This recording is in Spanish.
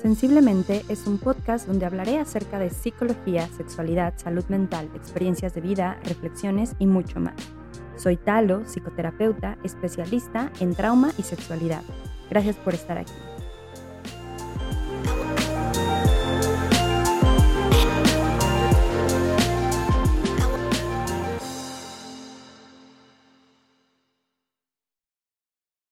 Sensiblemente es un podcast donde hablaré acerca de psicología, sexualidad, salud mental, experiencias de vida, reflexiones y mucho más. Soy Talo, psicoterapeuta, especialista en trauma y sexualidad. Gracias por estar aquí.